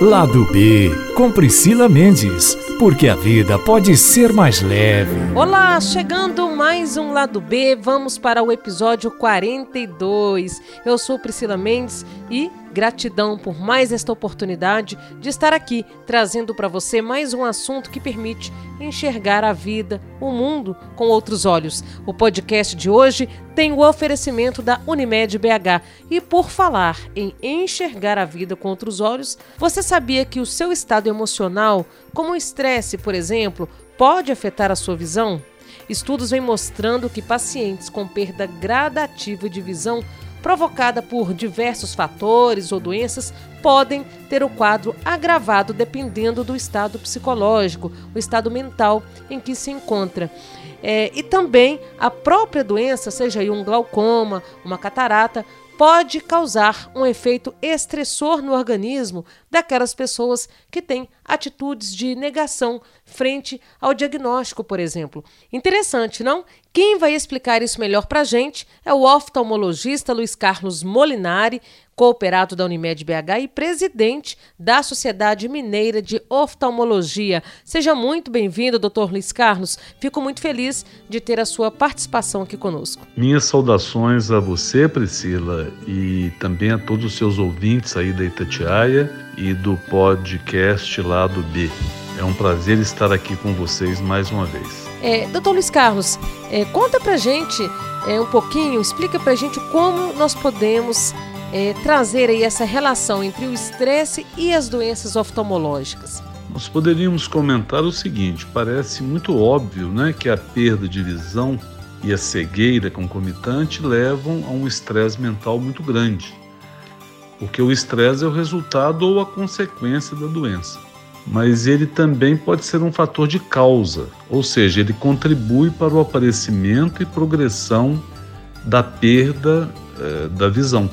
Lado B, com Priscila Mendes, porque a vida pode ser mais leve. Olá, chegando mais um Lado B, vamos para o episódio 42. Eu sou Priscila Mendes e Gratidão por mais esta oportunidade de estar aqui trazendo para você mais um assunto que permite enxergar a vida, o mundo com outros olhos. O podcast de hoje tem o oferecimento da Unimed BH. E por falar em enxergar a vida com outros olhos, você sabia que o seu estado emocional, como o estresse, por exemplo, pode afetar a sua visão? Estudos vêm mostrando que pacientes com perda gradativa de visão provocada por diversos fatores ou doenças, podem ter o quadro agravado dependendo do estado psicológico, o estado mental em que se encontra. É, e também a própria doença, seja um glaucoma, uma catarata, pode causar um efeito estressor no organismo daquelas pessoas que têm atitudes de negação frente ao diagnóstico, por exemplo. Interessante, não? Quem vai explicar isso melhor para a gente é o oftalmologista Luiz Carlos Molinari, cooperado da Unimed BH e presidente da Sociedade Mineira de Oftalmologia. Seja muito bem-vindo, doutor Luiz Carlos. Fico muito feliz de ter a sua participação aqui conosco. Minhas saudações a você, Priscila, e também a todos os seus ouvintes aí da Itatiaia e do podcast lá do B. É um prazer estar aqui com vocês mais uma vez. É, doutor Luiz Carlos, é, conta pra gente é, um pouquinho, explica pra gente como nós podemos é, trazer aí essa relação entre o estresse e as doenças oftalmológicas? Nós poderíamos comentar o seguinte: parece muito óbvio né, que a perda de visão e a cegueira concomitante levam a um estresse mental muito grande, porque o estresse é o resultado ou a consequência da doença. Mas ele também pode ser um fator de causa, ou seja, ele contribui para o aparecimento e progressão da perda eh, da visão.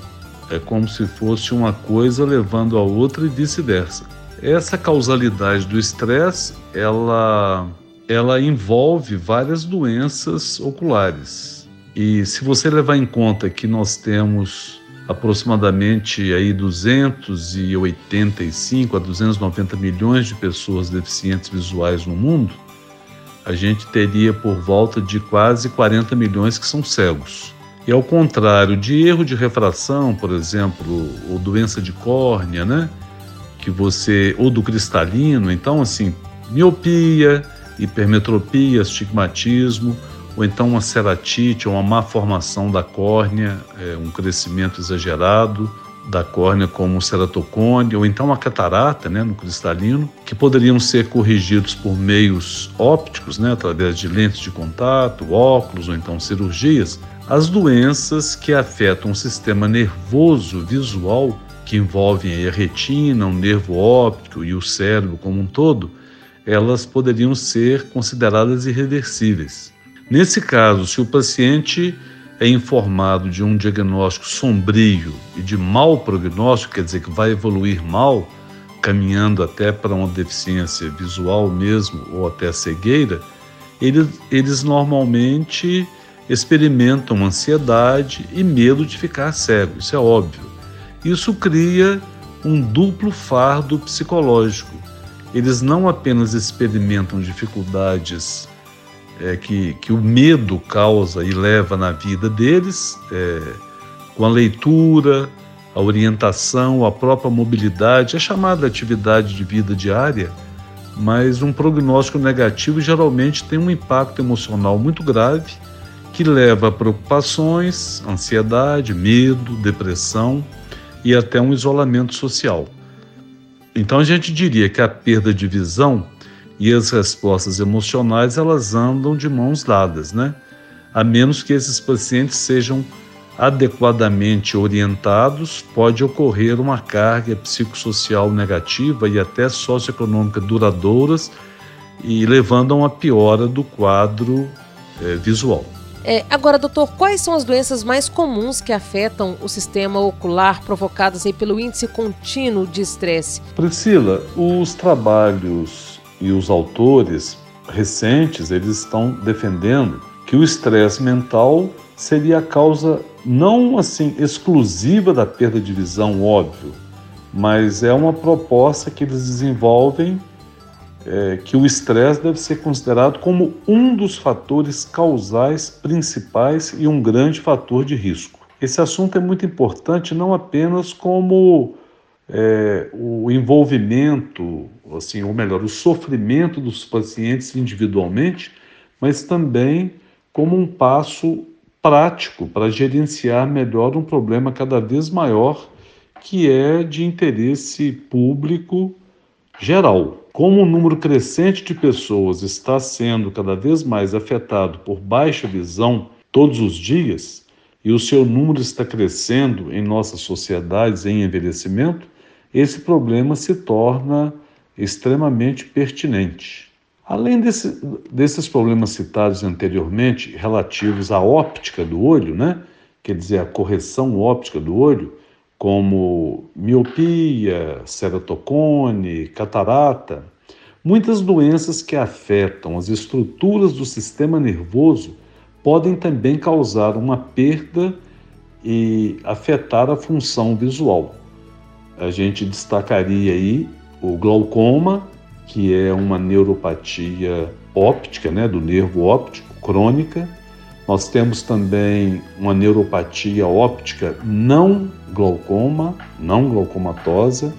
É como se fosse uma coisa levando a outra e vice-versa. Essa causalidade do estresse, ela, ela envolve várias doenças oculares. E se você levar em conta que nós temos aproximadamente aí 285 a 290 milhões de pessoas deficientes visuais no mundo, a gente teria por volta de quase 40 milhões que são cegos. E ao contrário de erro de refração, por exemplo, ou doença de córnea, né? Que você ou do cristalino, então assim, miopia, hipermetropia, astigmatismo, ou então uma ceratite, uma má formação da córnea, é, um crescimento exagerado da córnea como ceratocone, ou então uma catarata né, no cristalino, que poderiam ser corrigidos por meios ópticos, né, através de lentes de contato, óculos ou então cirurgias, as doenças que afetam o sistema nervoso visual, que envolvem a retina, o nervo óptico e o cérebro como um todo, elas poderiam ser consideradas irreversíveis. Nesse caso, se o paciente é informado de um diagnóstico sombrio e de mau prognóstico, quer dizer que vai evoluir mal, caminhando até para uma deficiência visual mesmo ou até cegueira, eles, eles normalmente experimentam ansiedade e medo de ficar cego, isso é óbvio. Isso cria um duplo fardo psicológico. Eles não apenas experimentam dificuldades é, que, que o medo causa e leva na vida deles, é, com a leitura, a orientação, a própria mobilidade, a chamada atividade de vida diária, mas um prognóstico negativo geralmente tem um impacto emocional muito grave que leva a preocupações, ansiedade, medo, depressão e até um isolamento social. Então a gente diria que a perda de visão e as respostas emocionais elas andam de mãos dadas, né? A menos que esses pacientes sejam adequadamente orientados, pode ocorrer uma carga psicossocial negativa e até socioeconômica duradouras e levando a uma piora do quadro é, visual. É, agora, doutor, quais são as doenças mais comuns que afetam o sistema ocular provocadas aí pelo índice contínuo de estresse? Priscila, os trabalhos e os autores recentes, eles estão defendendo que o estresse mental seria a causa não assim exclusiva da perda de visão, óbvio, mas é uma proposta que eles desenvolvem é, que o estresse deve ser considerado como um dos fatores causais principais e um grande fator de risco. Esse assunto é muito importante não apenas como é, o envolvimento, assim, ou melhor, o sofrimento dos pacientes individualmente, mas também como um passo prático para gerenciar melhor um problema cada vez maior que é de interesse público geral. Como o número crescente de pessoas está sendo cada vez mais afetado por baixa visão todos os dias, e o seu número está crescendo em nossas sociedades em envelhecimento, esse problema se torna extremamente pertinente. Além desse, desses problemas citados anteriormente, relativos à óptica do olho, né? quer dizer, a correção óptica do olho, como miopia, ceratocone, catarata, muitas doenças que afetam as estruturas do sistema nervoso podem também causar uma perda e afetar a função visual. A gente destacaria aí o glaucoma, que é uma neuropatia óptica, né, do nervo óptico crônica, nós temos também uma neuropatia óptica não glaucoma, não glaucomatosa,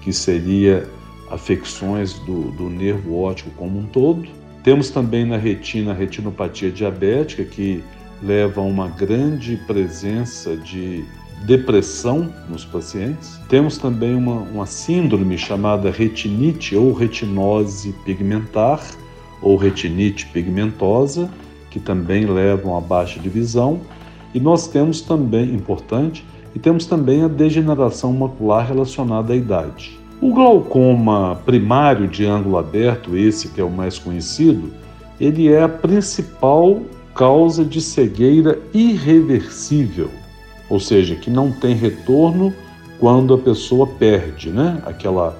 que seria afecções do, do nervo óptico como um todo. Temos também na retina a retinopatia diabética, que leva a uma grande presença de depressão nos pacientes. Temos também uma, uma síndrome chamada retinite ou retinose pigmentar ou retinite pigmentosa, que também levam a baixa de visão. E nós temos também, importante, e temos também a degeneração macular relacionada à idade. O glaucoma primário de ângulo aberto, esse que é o mais conhecido, ele é a principal causa de cegueira irreversível, ou seja, que não tem retorno quando a pessoa perde, né, aquela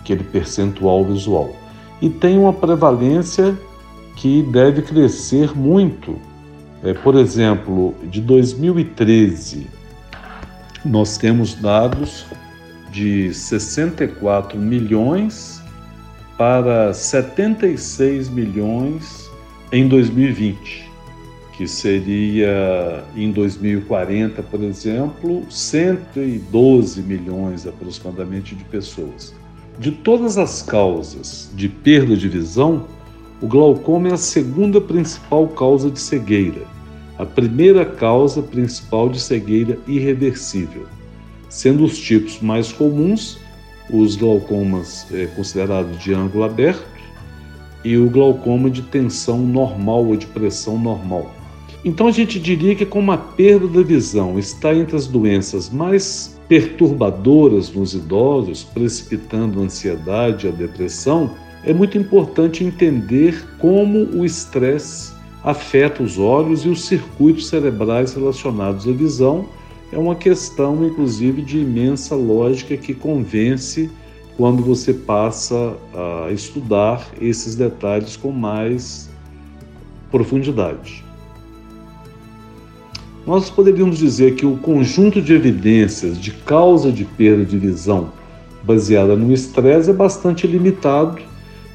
aquele percentual visual. E tem uma prevalência que deve crescer muito. É, por exemplo, de 2013, nós temos dados de 64 milhões para 76 milhões em 2020, que seria em 2040, por exemplo, 112 milhões aproximadamente de pessoas. De todas as causas de perda de visão, o glaucoma é a segunda principal causa de cegueira, a primeira causa principal de cegueira irreversível, sendo os tipos mais comuns os glaucomas é, considerados de ângulo aberto e o glaucoma de tensão normal ou de pressão normal. Então a gente diria que como a perda da visão está entre as doenças mais perturbadoras nos idosos, precipitando a ansiedade e a depressão, é muito importante entender como o estresse afeta os olhos e os circuitos cerebrais relacionados à visão. É uma questão, inclusive, de imensa lógica que convence quando você passa a estudar esses detalhes com mais profundidade. Nós poderíamos dizer que o conjunto de evidências de causa de perda de visão baseada no estresse é bastante limitado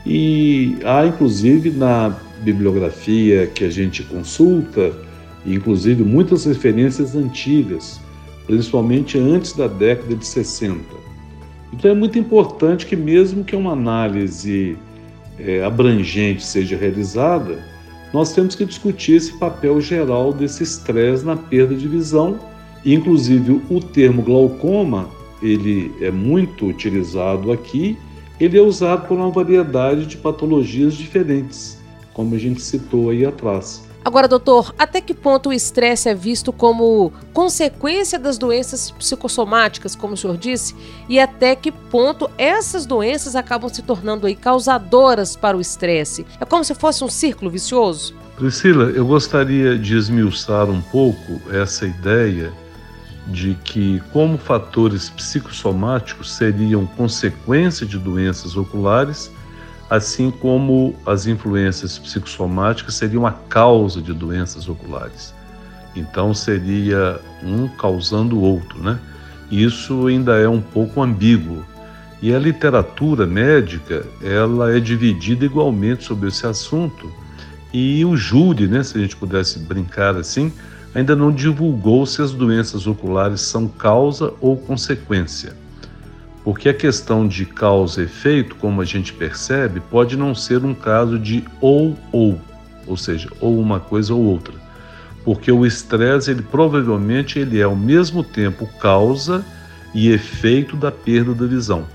e há, inclusive, na bibliografia que a gente consulta, inclusive muitas referências antigas, principalmente antes da década de 60. Então é muito importante que, mesmo que uma análise é, abrangente seja realizada, nós temos que discutir esse papel geral desse estresse na perda de visão. Inclusive, o termo glaucoma ele é muito utilizado aqui ele é usado por uma variedade de patologias diferentes, como a gente citou aí atrás. Agora, doutor, até que ponto o estresse é visto como consequência das doenças psicossomáticas, como o senhor disse, e até que ponto essas doenças acabam se tornando aí causadoras para o estresse? É como se fosse um círculo vicioso? Priscila, eu gostaria de esmiuçar um pouco essa ideia de que, como fatores psicossomáticos seriam consequência de doenças oculares, assim como as influências psicossomáticas seriam a causa de doenças oculares. Então seria um causando o outro, né? isso ainda é um pouco ambíguo. E a literatura médica, ela é dividida igualmente sobre esse assunto. E o júri, né, se a gente pudesse brincar assim, ainda não divulgou se as doenças oculares são causa ou consequência. Porque a questão de causa e efeito, como a gente percebe, pode não ser um caso de ou ou, ou seja, ou uma coisa ou outra. Porque o estresse, ele provavelmente ele é ao mesmo tempo causa e efeito da perda da visão.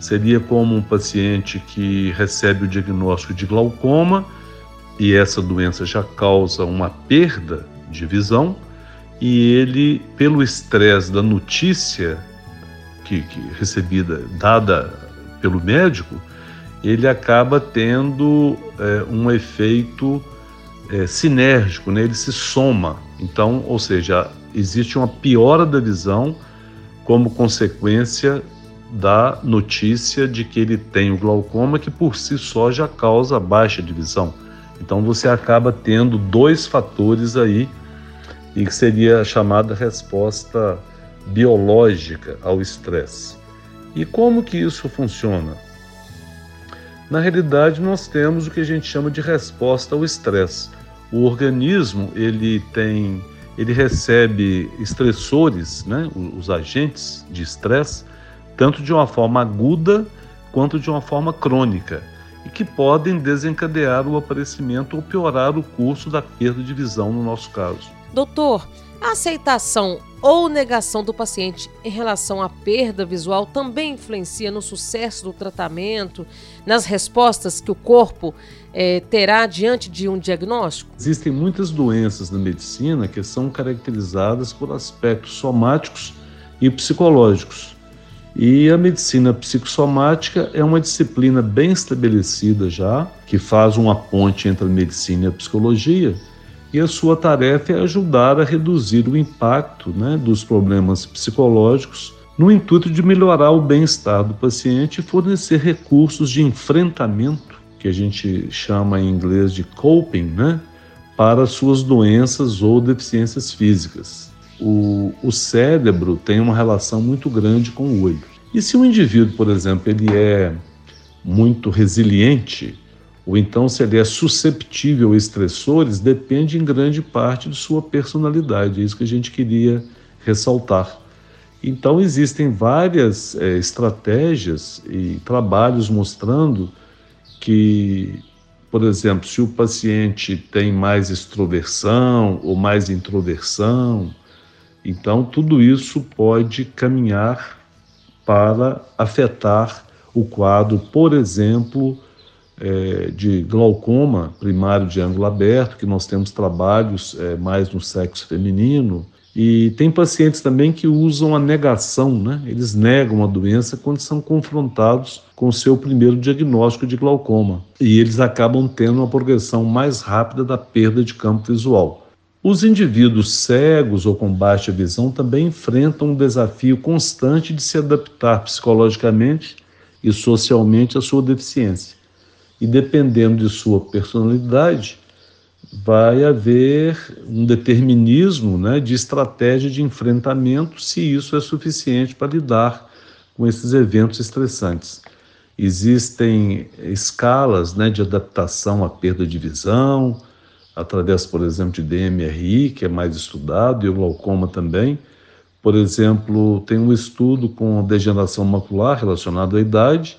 Seria como um paciente que recebe o diagnóstico de glaucoma e essa doença já causa uma perda de visão e ele, pelo estresse da notícia que, que recebida, dada pelo médico, ele acaba tendo é, um efeito é, sinérgico, né? ele se soma. Então, ou seja, existe uma piora da visão como consequência da notícia de que ele tem o glaucoma, que por si só já causa baixa de visão. Então você acaba tendo dois fatores aí e que seria a chamada resposta biológica ao estresse. E como que isso funciona? Na realidade, nós temos o que a gente chama de resposta ao estresse. O organismo ele tem, ele recebe estressores, né, os agentes de estresse, tanto de uma forma aguda quanto de uma forma crônica, e que podem desencadear o aparecimento ou piorar o curso da perda de visão no nosso caso. Doutor, a aceitação ou negação do paciente em relação à perda visual também influencia no sucesso do tratamento, nas respostas que o corpo é, terá diante de um diagnóstico? Existem muitas doenças na medicina que são caracterizadas por aspectos somáticos e psicológicos. E a medicina psicossomática é uma disciplina bem estabelecida já, que faz uma ponte entre a medicina e a psicologia e a sua tarefa é ajudar a reduzir o impacto né, dos problemas psicológicos no intuito de melhorar o bem-estar do paciente e fornecer recursos de enfrentamento, que a gente chama em inglês de coping, né, para suas doenças ou deficiências físicas. O, o cérebro tem uma relação muito grande com o olho. E se o indivíduo, por exemplo, ele é muito resiliente, ou então se ele é susceptível a estressores, depende em grande parte de sua personalidade. É isso que a gente queria ressaltar. Então, existem várias é, estratégias e trabalhos mostrando que, por exemplo, se o paciente tem mais extroversão ou mais introversão, então tudo isso pode caminhar para afetar o quadro, por exemplo, é, de glaucoma primário de ângulo aberto, que nós temos trabalhos é, mais no sexo feminino. E tem pacientes também que usam a negação, né? Eles negam a doença quando são confrontados com o seu primeiro diagnóstico de glaucoma. E eles acabam tendo uma progressão mais rápida da perda de campo visual. Os indivíduos cegos ou com baixa visão também enfrentam um desafio constante de se adaptar psicologicamente e socialmente à sua deficiência e dependendo de sua personalidade, vai haver um determinismo né, de estratégia de enfrentamento, se isso é suficiente para lidar com esses eventos estressantes. Existem escalas né, de adaptação à perda de visão, através, por exemplo, de DMRI, que é mais estudado, e o glaucoma também. Por exemplo, tem um estudo com degeneração macular relacionado à idade,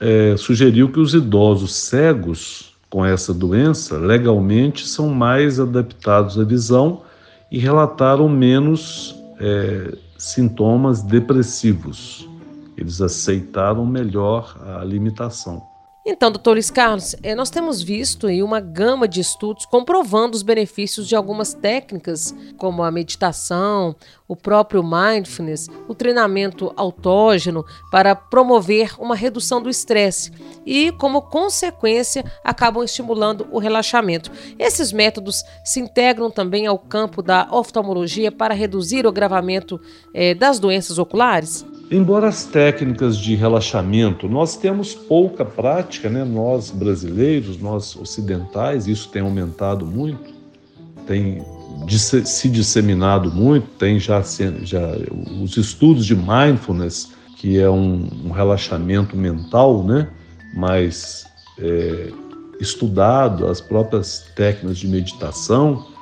é, sugeriu que os idosos cegos com essa doença legalmente são mais adaptados à visão e relataram menos é, sintomas depressivos. Eles aceitaram melhor a limitação. Então, doutor Luiz Carlos, eh, nós temos visto aí uma gama de estudos comprovando os benefícios de algumas técnicas, como a meditação, o próprio mindfulness, o treinamento autógeno para promover uma redução do estresse e, como consequência, acabam estimulando o relaxamento. Esses métodos se integram também ao campo da oftalmologia para reduzir o agravamento eh, das doenças oculares? Embora as técnicas de relaxamento, nós temos pouca prática, né? nós brasileiros, nós ocidentais, isso tem aumentado muito, tem se disseminado muito, tem já, já os estudos de mindfulness, que é um, um relaxamento mental, né? mais é, estudado, as próprias técnicas de meditação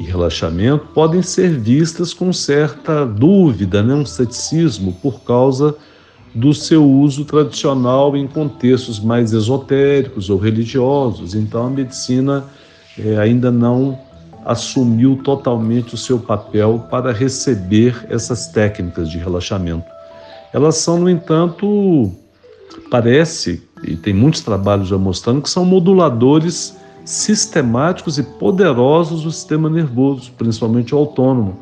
e relaxamento podem ser vistas com certa dúvida, né? um ceticismo, por causa do seu uso tradicional em contextos mais esotéricos ou religiosos. Então, a medicina é, ainda não assumiu totalmente o seu papel para receber essas técnicas de relaxamento. Elas são, no entanto, parece, e tem muitos trabalhos já mostrando, que são moduladores sistemáticos e poderosos do sistema nervoso, principalmente o autônomo,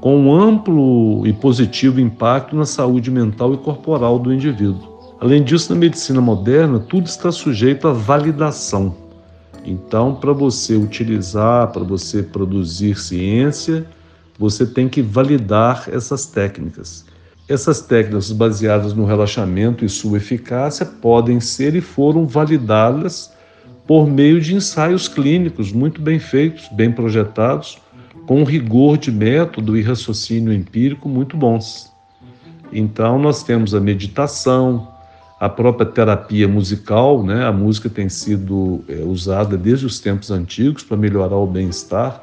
com um amplo e positivo impacto na saúde mental e corporal do indivíduo. Além disso, na medicina moderna, tudo está sujeito à validação. Então, para você utilizar, para você produzir ciência, você tem que validar essas técnicas. Essas técnicas baseadas no relaxamento e sua eficácia podem ser e foram validadas por meio de ensaios clínicos muito bem feitos, bem projetados, com rigor de método e raciocínio empírico muito bons. Então, nós temos a meditação, a própria terapia musical, né? a música tem sido é, usada desde os tempos antigos para melhorar o bem-estar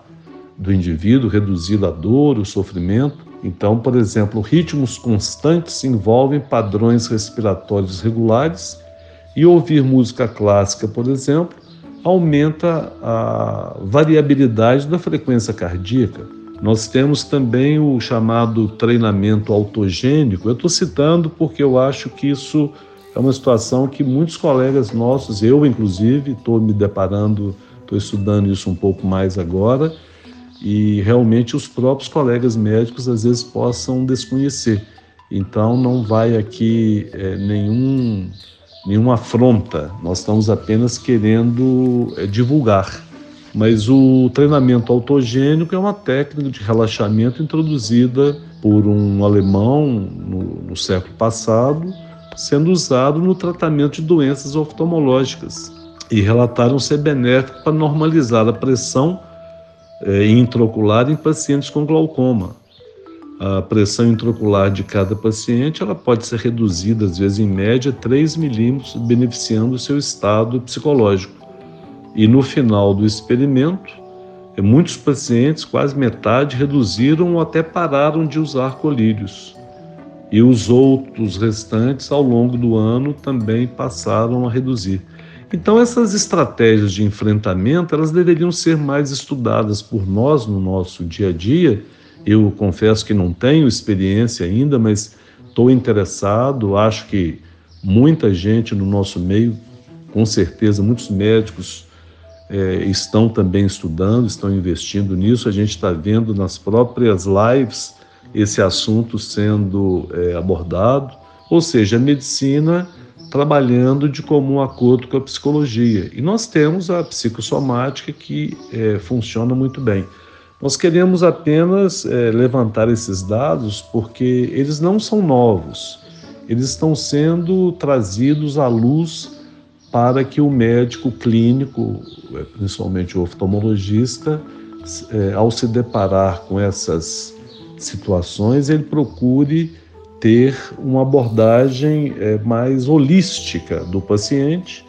do indivíduo, reduzir a dor, o sofrimento. Então, por exemplo, ritmos constantes envolvem padrões respiratórios regulares e ouvir música clássica, por exemplo, aumenta a variabilidade da frequência cardíaca. Nós temos também o chamado treinamento autogênico. Eu estou citando porque eu acho que isso é uma situação que muitos colegas nossos, eu inclusive, estou me deparando, estou estudando isso um pouco mais agora, e realmente os próprios colegas médicos às vezes possam desconhecer. Então não vai aqui é, nenhum nenhuma afronta, nós estamos apenas querendo é, divulgar. Mas o treinamento autogênico é uma técnica de relaxamento introduzida por um alemão no, no século passado, sendo usado no tratamento de doenças oftalmológicas. E relataram ser benéfico para normalizar a pressão é, intraocular em pacientes com glaucoma a pressão intraocular de cada paciente ela pode ser reduzida, às vezes em média, 3 milímetros, beneficiando o seu estado psicológico. E no final do experimento, é, muitos pacientes, quase metade, reduziram ou até pararam de usar colírios. E os outros restantes, ao longo do ano, também passaram a reduzir. Então, essas estratégias de enfrentamento, elas deveriam ser mais estudadas por nós no nosso dia a dia, eu confesso que não tenho experiência ainda, mas estou interessado. Acho que muita gente no nosso meio, com certeza, muitos médicos é, estão também estudando, estão investindo nisso. A gente está vendo nas próprias lives esse assunto sendo é, abordado. Ou seja, a medicina trabalhando de comum acordo com a psicologia. E nós temos a psicossomática que é, funciona muito bem. Nós queremos apenas é, levantar esses dados porque eles não são novos, eles estão sendo trazidos à luz para que o médico clínico, é, principalmente o oftalmologista, é, ao se deparar com essas situações, ele procure ter uma abordagem é, mais holística do paciente,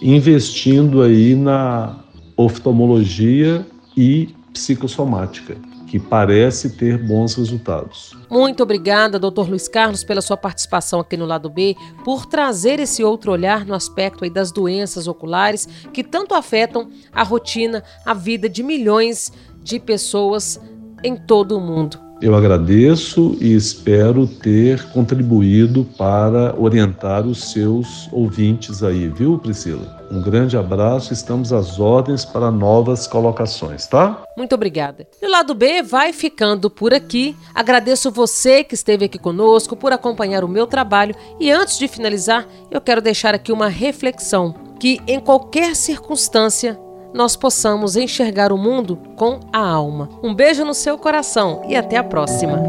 investindo aí na oftalmologia e psicossomática, que parece ter bons resultados. Muito obrigada, Dr. Luiz Carlos, pela sua participação aqui no lado B, por trazer esse outro olhar no aspecto das doenças oculares que tanto afetam a rotina, a vida de milhões de pessoas em todo o mundo. Eu agradeço e espero ter contribuído para orientar os seus ouvintes aí, viu, Priscila? Um grande abraço, estamos às ordens para novas colocações, tá? Muito obrigada. E o lado B vai ficando por aqui. Agradeço você que esteve aqui conosco por acompanhar o meu trabalho e antes de finalizar, eu quero deixar aqui uma reflexão que em qualquer circunstância nós possamos enxergar o mundo com a alma. Um beijo no seu coração e até a próxima.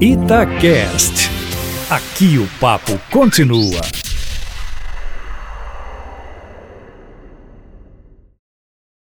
Itacast. Aqui o papo continua.